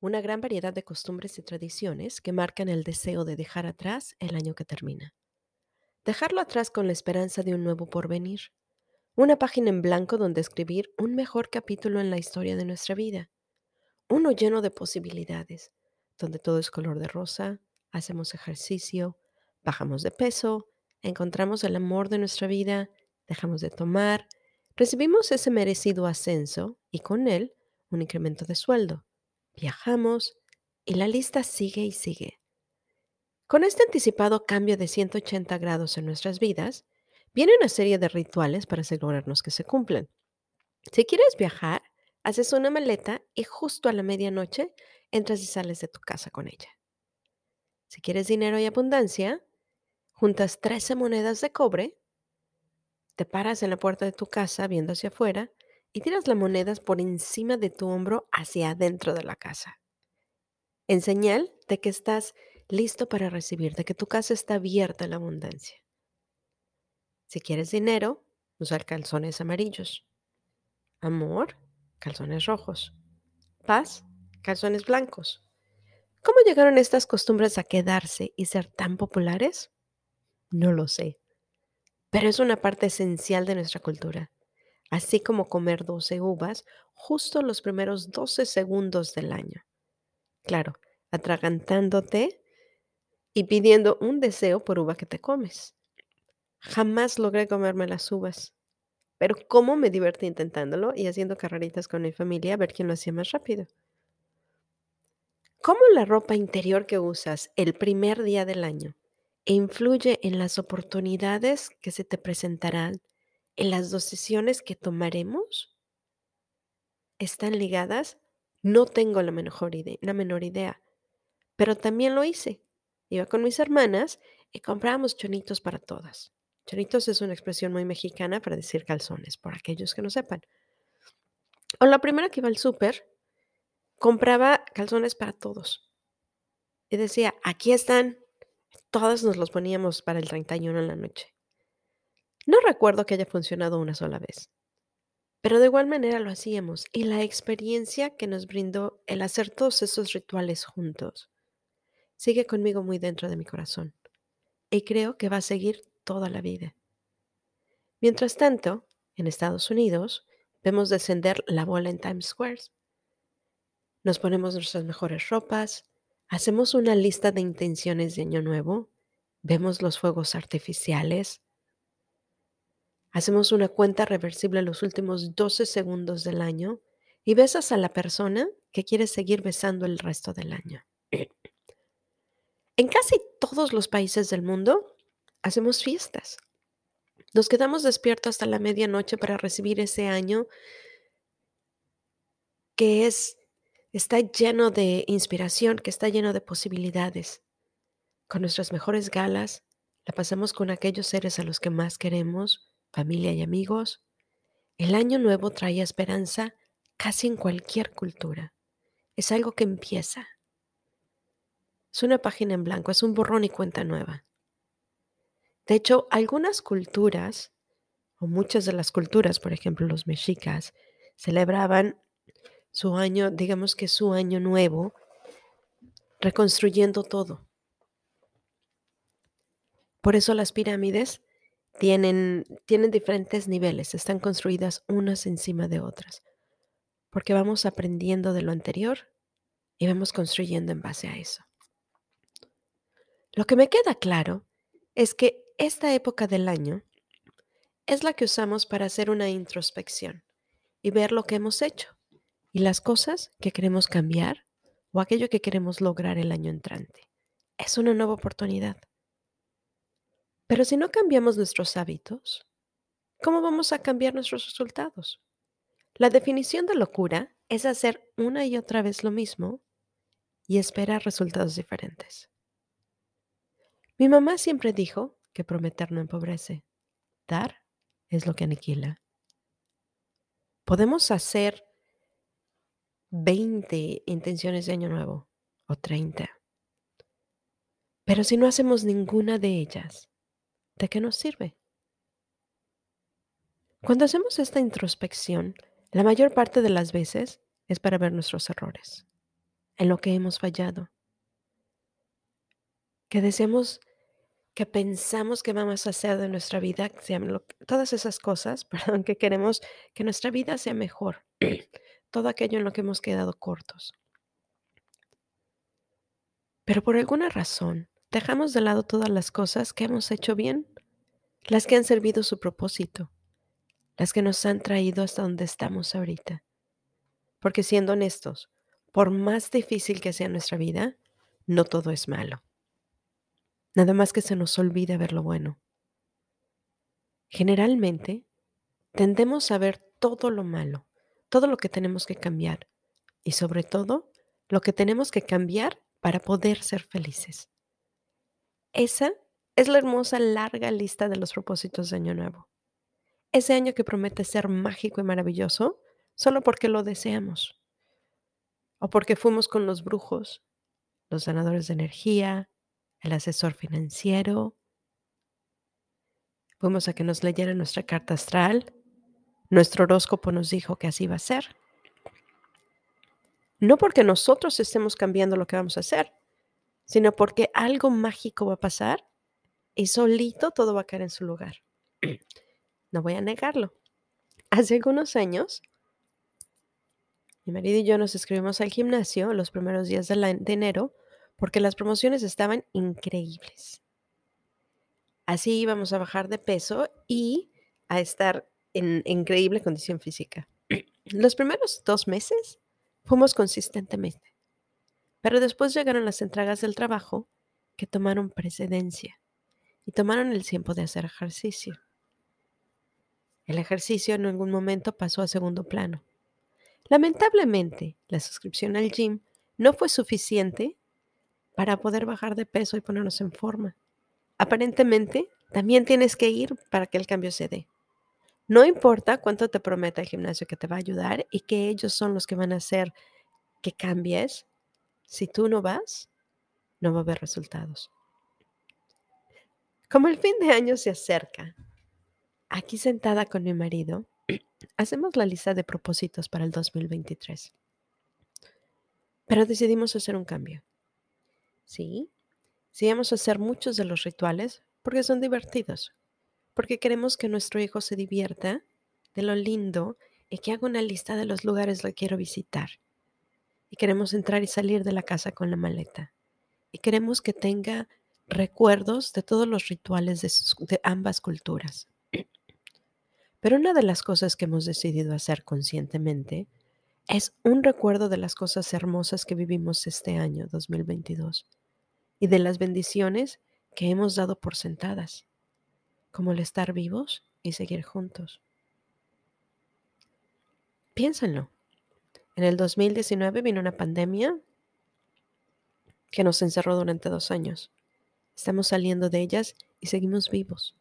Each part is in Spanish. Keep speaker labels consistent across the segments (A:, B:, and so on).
A: una gran variedad de costumbres y tradiciones que marcan el deseo de dejar atrás el año que termina. Dejarlo atrás con la esperanza de un nuevo porvenir, una página en blanco donde escribir un mejor capítulo en la historia de nuestra vida, uno lleno de posibilidades, donde todo es color de rosa, hacemos ejercicio, bajamos de peso, encontramos el amor de nuestra vida, dejamos de tomar, recibimos ese merecido ascenso y con él un incremento de sueldo viajamos y la lista sigue y sigue. Con este anticipado cambio de 180 grados en nuestras vidas, viene una serie de rituales para asegurarnos que se cumplen. Si quieres viajar, haces una maleta y justo a la medianoche entras y sales de tu casa con ella. Si quieres dinero y abundancia, juntas 13 monedas de cobre, te paras en la puerta de tu casa viendo hacia afuera y tiras las monedas por encima de tu hombro hacia adentro de la casa. En señal de que estás listo para recibir, de que tu casa está abierta a la abundancia. Si quieres dinero, usar calzones amarillos. Amor, calzones rojos. Paz, calzones blancos. ¿Cómo llegaron estas costumbres a quedarse y ser tan populares? No lo sé, pero es una parte esencial de nuestra cultura así como comer 12 uvas justo los primeros 12 segundos del año. Claro, atragantándote y pidiendo un deseo por uva que te comes. Jamás logré comerme las uvas, pero cómo me divertí intentándolo y haciendo carreritas con mi familia a ver quién lo hacía más rápido. ¿Cómo la ropa interior que usas el primer día del año influye en las oportunidades que se te presentarán en las decisiones que tomaremos están ligadas, no tengo la, mejor idea, la menor idea, pero también lo hice. Iba con mis hermanas y comprábamos chonitos para todas. Chonitos es una expresión muy mexicana para decir calzones, por aquellos que no sepan. O la primera que iba al súper, compraba calzones para todos. Y decía, aquí están. Todas nos los poníamos para el 31 en la noche. No recuerdo que haya funcionado una sola vez, pero de igual manera lo hacíamos y la experiencia que nos brindó el hacer todos esos rituales juntos sigue conmigo muy dentro de mi corazón y creo que va a seguir toda la vida. Mientras tanto, en Estados Unidos, vemos descender la bola en Times Square. Nos ponemos nuestras mejores ropas, hacemos una lista de intenciones de Año Nuevo, vemos los fuegos artificiales, Hacemos una cuenta reversible los últimos 12 segundos del año y besas a la persona que quieres seguir besando el resto del año. En casi todos los países del mundo hacemos fiestas. Nos quedamos despiertos hasta la medianoche para recibir ese año que es está lleno de inspiración, que está lleno de posibilidades. Con nuestras mejores galas, la pasamos con aquellos seres a los que más queremos, familia y amigos, el año nuevo trae esperanza casi en cualquier cultura. Es algo que empieza. Es una página en blanco, es un borrón y cuenta nueva. De hecho, algunas culturas, o muchas de las culturas, por ejemplo los mexicas, celebraban su año, digamos que su año nuevo, reconstruyendo todo. Por eso las pirámides tienen, tienen diferentes niveles, están construidas unas encima de otras, porque vamos aprendiendo de lo anterior y vamos construyendo en base a eso. Lo que me queda claro es que esta época del año es la que usamos para hacer una introspección y ver lo que hemos hecho y las cosas que queremos cambiar o aquello que queremos lograr el año entrante. Es una nueva oportunidad. Pero si no cambiamos nuestros hábitos, ¿cómo vamos a cambiar nuestros resultados? La definición de locura es hacer una y otra vez lo mismo y esperar resultados diferentes. Mi mamá siempre dijo que prometer no empobrece. Dar es lo que aniquila. Podemos hacer 20 intenciones de año nuevo o 30. Pero si no hacemos ninguna de ellas, ¿de qué nos sirve? Cuando hacemos esta introspección, la mayor parte de las veces es para ver nuestros errores, en lo que hemos fallado, que deseamos, que pensamos que vamos a hacer de nuestra vida, todas esas cosas, perdón, que queremos que nuestra vida sea mejor, todo aquello en lo que hemos quedado cortos. Pero por alguna razón, dejamos de lado todas las cosas que hemos hecho bien, las que han servido su propósito, las que nos han traído hasta donde estamos ahorita. Porque siendo honestos, por más difícil que sea nuestra vida, no todo es malo. Nada más que se nos olvida ver lo bueno. Generalmente, tendemos a ver todo lo malo, todo lo que tenemos que cambiar y sobre todo lo que tenemos que cambiar para poder ser felices. Esa es la hermosa larga lista de los propósitos de Año Nuevo. Ese año que promete ser mágico y maravilloso solo porque lo deseamos. O porque fuimos con los brujos, los ganadores de energía, el asesor financiero. Fuimos a que nos leyeran nuestra carta astral. Nuestro horóscopo nos dijo que así va a ser. No porque nosotros estemos cambiando lo que vamos a hacer, sino porque algo mágico va a pasar y solito todo va a caer en su lugar. No voy a negarlo. Hace algunos años, mi marido y yo nos escribimos al gimnasio los primeros días de, enero porque las promociones estaban increíbles. Así íbamos a bajar de peso y a estar en increíble condición física. Los primeros dos meses fuimos consistentemente, pero después llegaron las entregas del trabajo que tomaron precedencia y tomaron el tiempo de hacer ejercicio. El ejercicio en algún momento pasó a segundo plano. Lamentablemente, la suscripción al gym no fue suficiente para poder bajar de peso y ponernos en forma. Aparentemente, también tienes que ir para que el cambio se dé. No importa cuánto te prometa el gimnasio que te va a ayudar y que ellos son los que van a hacer que cambies, si tú no vas, no va a haber resultados. Como el fin de año se acerca Aquí sentada con mi marido, hacemos la lista de propósitos para el 2023. Pero decidimos hacer un cambio. Sí, sí vamos a hacer muchos de los rituales porque son divertidos, porque queremos que nuestro hijo se divierta de lo lindo y que haga una lista de los lugares que quiero visitar. Y queremos entrar y salir de la casa con la maleta. Y queremos que tenga recuerdos de todos los rituales de, ambas culturas. Pero una de las cosas que hemos decidido hacer conscientemente es un recuerdo de las cosas hermosas que vivimos este año 2022 y de las bendiciones que hemos dado por sentadas, como el estar vivos y seguir juntos. Piénsenlo. En el 2019 vino una pandemia que nos encerró durante dos años. Estamos saliendo de ellas y seguimos vivos.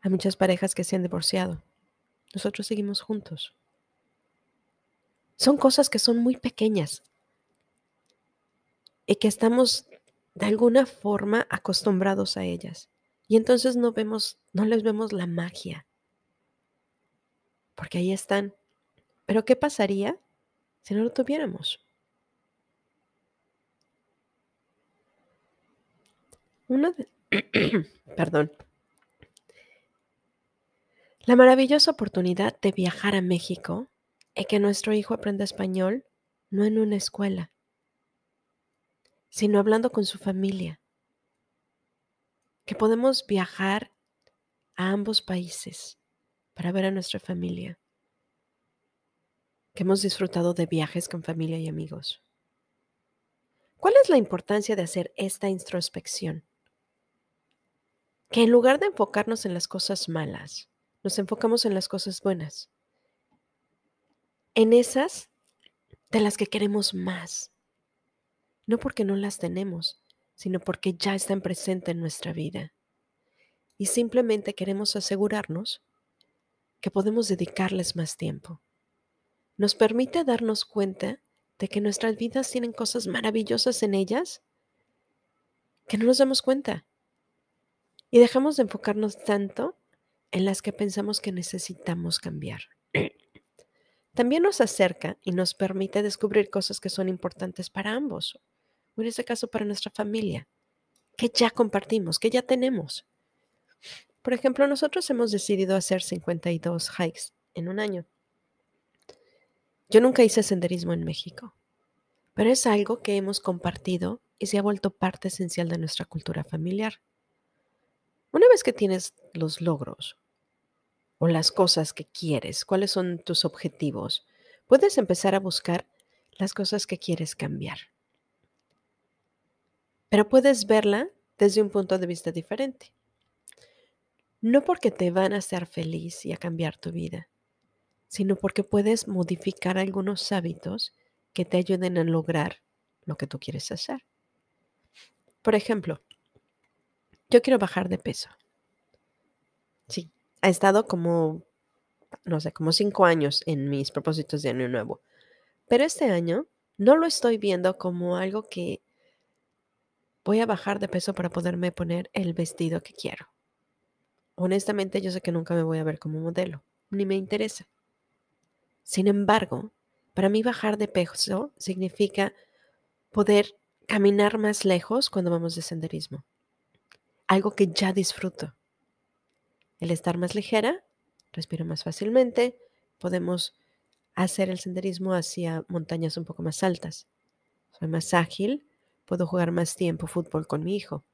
A: Hay muchas parejas que se han divorciado. Nosotros seguimos juntos. Son cosas que son muy pequeñas y que estamos de alguna forma acostumbrados a ellas. Y entonces no vemos, no les vemos la magia. Porque ahí están. Pero ¿qué pasaría si no lo tuviéramos? Una de, perdón. La maravillosa oportunidad de viajar a México y que nuestro hijo aprenda español no en una escuela, sino hablando con su familia. Que podemos viajar a ambos países para ver a nuestra familia. Que hemos disfrutado de viajes con familia y amigos. ¿Cuál es la importancia de hacer esta introspección? Que en lugar de enfocarnos en las cosas malas, nos enfocamos en las cosas buenas. En esas de las que queremos más. No porque no las tenemos, sino porque ya están presentes en nuestra vida. Y simplemente queremos asegurarnos que podemos dedicarles más tiempo. Nos permite darnos cuenta de que nuestras vidas tienen cosas maravillosas en ellas que no nos damos cuenta. Y dejamos de enfocarnos tanto en las que pensamos que necesitamos cambiar. También nos acerca y nos permite descubrir cosas que son importantes para ambos, o en este caso para nuestra familia, que ya compartimos, que ya tenemos. Por ejemplo, nosotros hemos decidido hacer 52 hikes en un año. Yo nunca hice senderismo en México, pero es algo que hemos compartido y se ha vuelto parte esencial de nuestra cultura familiar. Una vez que tienes los logros o las cosas que quieres, cuáles son tus objetivos, puedes empezar a buscar las cosas que quieres cambiar. Pero puedes verla desde un punto de vista diferente. No porque te van a hacer feliz y a cambiar tu vida, sino porque puedes modificar algunos hábitos que te ayuden a lograr lo que tú quieres hacer. Por ejemplo, yo quiero bajar de peso. Sí, ha estado como, no sé, como cinco años en mis propósitos de año nuevo. Pero este año no lo estoy viendo como algo que voy a bajar de peso para poderme poner el vestido que quiero. Honestamente, yo sé que nunca me voy a ver como modelo, ni me interesa. Sin embargo, para mí bajar de peso significa poder caminar más lejos cuando vamos de senderismo. Algo que ya disfruto. El estar más ligera, respiro más fácilmente, podemos hacer el senderismo hacia montañas un poco más altas. Soy más ágil, puedo jugar más tiempo fútbol con mi hijo.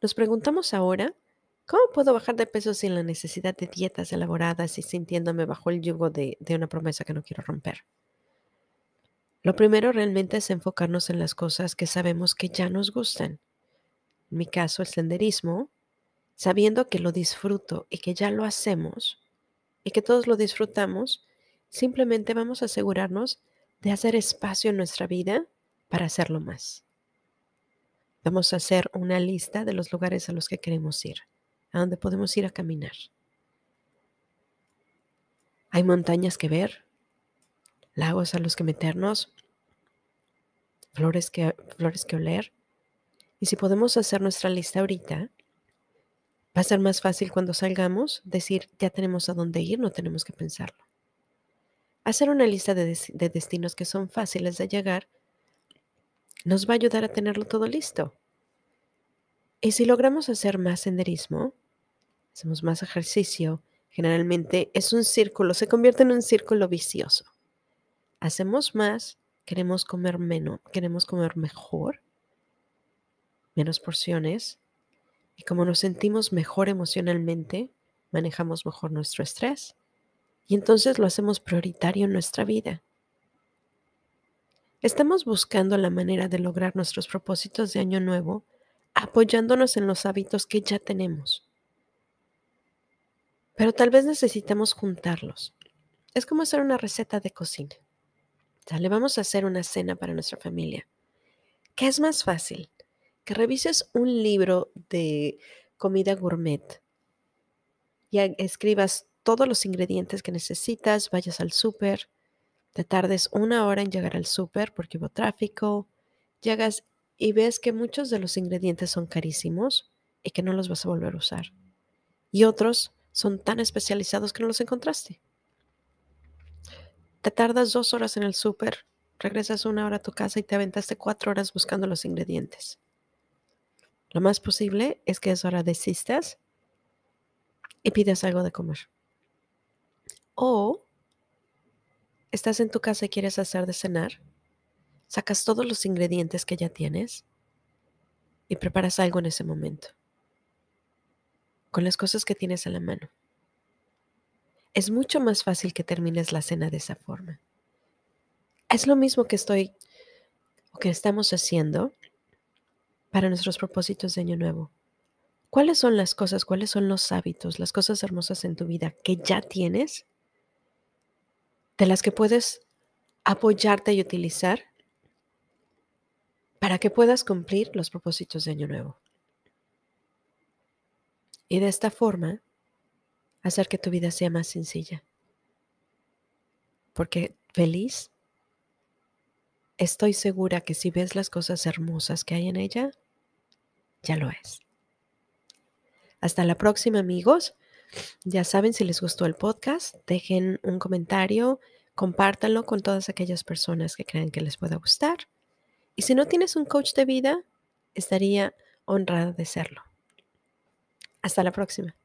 A: Nos preguntamos ahora ¿Cómo puedo bajar de peso sin la necesidad de dietas elaboradas y sintiéndome bajo el yugo de, una promesa que no quiero romper? Lo primero realmente es enfocarnos en las cosas que sabemos que ya nos gustan. En mi caso, el senderismo, sabiendo que lo disfruto y que ya lo hacemos y que todos lo disfrutamos, simplemente vamos a asegurarnos de hacer espacio en nuestra vida para hacerlo más. Vamos a hacer una lista de los lugares a los que queremos ir a donde podemos ir a caminar. Hay montañas que ver, lagos a los que meternos, flores que, flores que oler. Y si podemos hacer nuestra lista ahorita, va a ser más fácil cuando salgamos decir, ya tenemos a dónde ir, no tenemos que pensarlo. Hacer una lista de, de destinos que son fáciles de llegar nos va a ayudar a tenerlo todo listo. Y si logramos hacer más senderismo, hacemos más ejercicio, generalmente es un círculo, se convierte en un círculo vicioso. Hacemos más, queremos comer menos, queremos comer mejor, menos porciones, y como nos sentimos mejor emocionalmente, manejamos mejor nuestro estrés, y entonces lo hacemos prioritario en nuestra vida. Estamos buscando la manera de lograr nuestros propósitos de año nuevo apoyándonos en los hábitos que ya tenemos. Pero tal vez necesitamos juntarlos. Es como hacer una receta de cocina. Le vamos a hacer una cena para nuestra familia. ¿Qué es más fácil? Que revises un libro de comida gourmet y escribas todos los ingredientes que necesitas, vayas al súper, te tardes una hora en llegar al súper porque hubo tráfico, llegas y ves que muchos de los ingredientes son carísimos y que no los vas a volver a usar. Y otros son tan especializados que no los encontraste. Te tardas dos horas en el súper, regresas una hora a tu casa y te aventaste cuatro horas buscando los ingredientes. Lo más posible es que es hora desistas y pidas algo de comer. O estás en tu casa y quieres hacer de cenar sacas todos los ingredientes que ya tienes y preparas algo en ese momento, con las cosas que tienes a la mano. Es mucho más fácil que termines la cena de esa forma. Es lo mismo que estoy o que estamos haciendo para nuestros propósitos de Año Nuevo. ¿Cuáles son las cosas, cuáles son los hábitos, las cosas hermosas en tu vida que ya tienes, de las que puedes apoyarte y utilizar para que puedas cumplir los propósitos de Año Nuevo? Y de esta forma, hacer que tu vida sea más sencilla. Porque feliz, estoy segura que si ves las cosas hermosas que hay en ella, ya lo es. Hasta la próxima amigos. Ya saben, si les gustó el podcast, dejen un comentario, compártanlo con todas aquellas personas que crean que les pueda gustar. Y si no tienes un coach de vida, estaría honrada de serlo. Hasta la próxima.